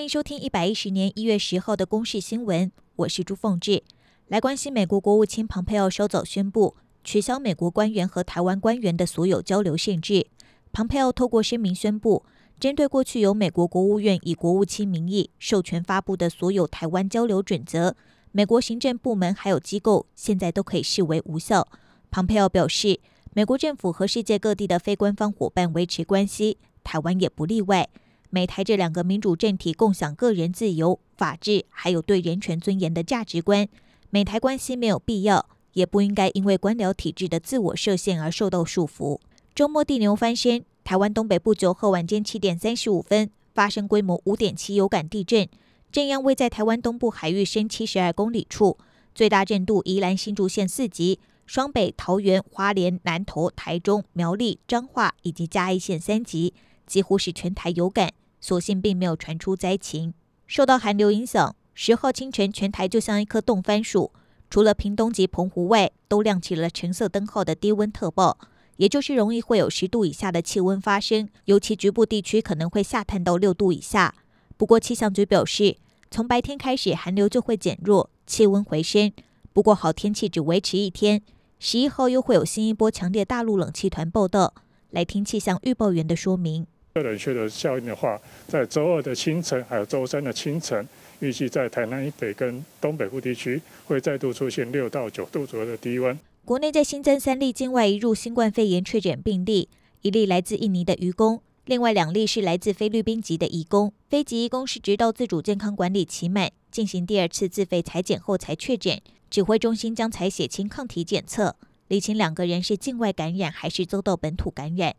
欢迎收听一百一十年一月十号的公视新闻，我是朱凤志。来关心美国国务卿庞佩奥稍早宣布取消美国官员和台湾官员的所有交流限制。庞佩奥透过声明宣布，针对过去由美国国务院以国务卿名义授权发布的所有台湾交流准则，美国行政部门还有机构现在都可以视为无效。庞佩奥表示，美国政府和世界各地的非官方伙伴维持关系，台湾也不例外。美台这两个民主政体共享个人自由、法治，还有对人权尊严的价值观。美台关系没有必要，也不应该因为官僚体制的自我设限而受到束缚。周末地牛翻身，台湾东北部九号晚间七点三十五分发生规模五点七有感地震，震央位在台湾东部海域深七十二公里处，最大震度宜兰新竹县四级，双北、桃园、花莲、南投、台中、苗栗、彰化以及嘉义县三级，几乎是全台有感。所幸并没有传出灾情。受到寒流影响，十号清晨全台就像一颗冻番薯，除了屏东及澎湖外，都亮起了橙色灯号的低温特报，也就是容易会有十度以下的气温发生，尤其局部地区可能会下探到六度以下。不过气象局表示，从白天开始寒流就会减弱，气温回升。不过好天气只维持一天，十一号又会有新一波强烈大陆冷气团报道。来听气象预报员的说明。热冷却的效应的话，在周二的清晨，还有周三的清晨，预计在台南以北跟东北部地区会再度出现六到九度左右的低温。国内在新增三例境外移入新冠肺炎确诊病例，一例来自印尼的渔工，另外两例是来自菲律宾籍的移工。非籍移工是直到自主健康管理期满，进行第二次自费采检后才确诊。指挥中心将采血清抗体检测，厘清两个人是境外感染还是遭到本土感染。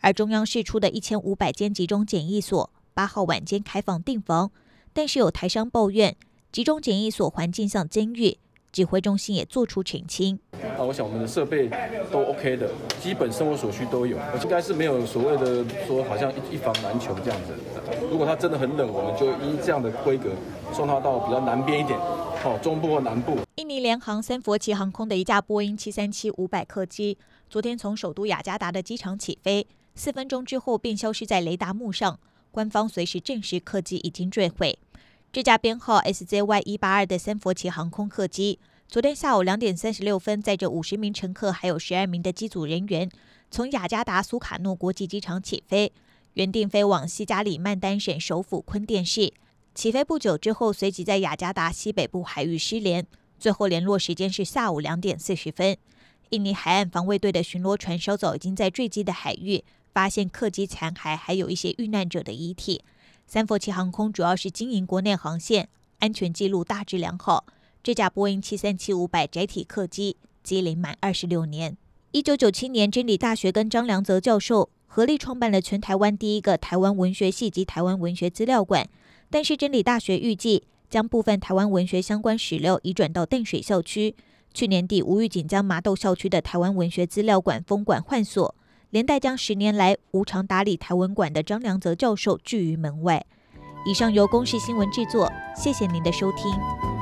而中央释出的一千五百间集中检疫所，八号晚间开放订房，但是有台商抱怨集中检疫所环境像监狱，指挥中心也做出澄清。啊，我想我们的设备都 OK 的，基本生活所需都有，应该是没有所谓的说好像一一房难求这样子。如果它真的很冷，我们就依这样的规格送它到比较南边一点，好，中部或南部。印尼联航三佛旗航空的一架波音七三七五百客机，昨天从首都雅加达的机场起飞。四分钟之后便消失在雷达幕上，官方随时证实客机已经坠毁。这架编号 SZY 一八二的三佛齐航空客机，昨天下午两点三十六分，载着五十名乘客还有十二名的机组人员，从雅加达苏卡诺国际机场起飞，原定飞往西加里曼丹省首府坤甸市。起飞不久之后，随即在雅加达西北部海域失联，最后联络时间是下午两点四十分。印尼海岸防卫队的巡逻船稍早已经在坠机的海域。发现客机残骸，还有一些遇难者的遗体。三佛齐航空主要是经营国内航线，安全记录大致良好。这架波音七三七五百载体客机机龄满二十六年。一九九七年，真理大学跟张良泽教授合力创办了全台湾第一个台湾文学系及台湾文学资料馆。但是真理大学预计将部分台湾文学相关史料移转到淡水校区。去年底，吴玉锦将麻豆校区的台湾文学资料馆封馆换锁。连带将十年来无偿打理台文馆的张良泽教授拒于门外。以上由公视新闻制作，谢谢您的收听。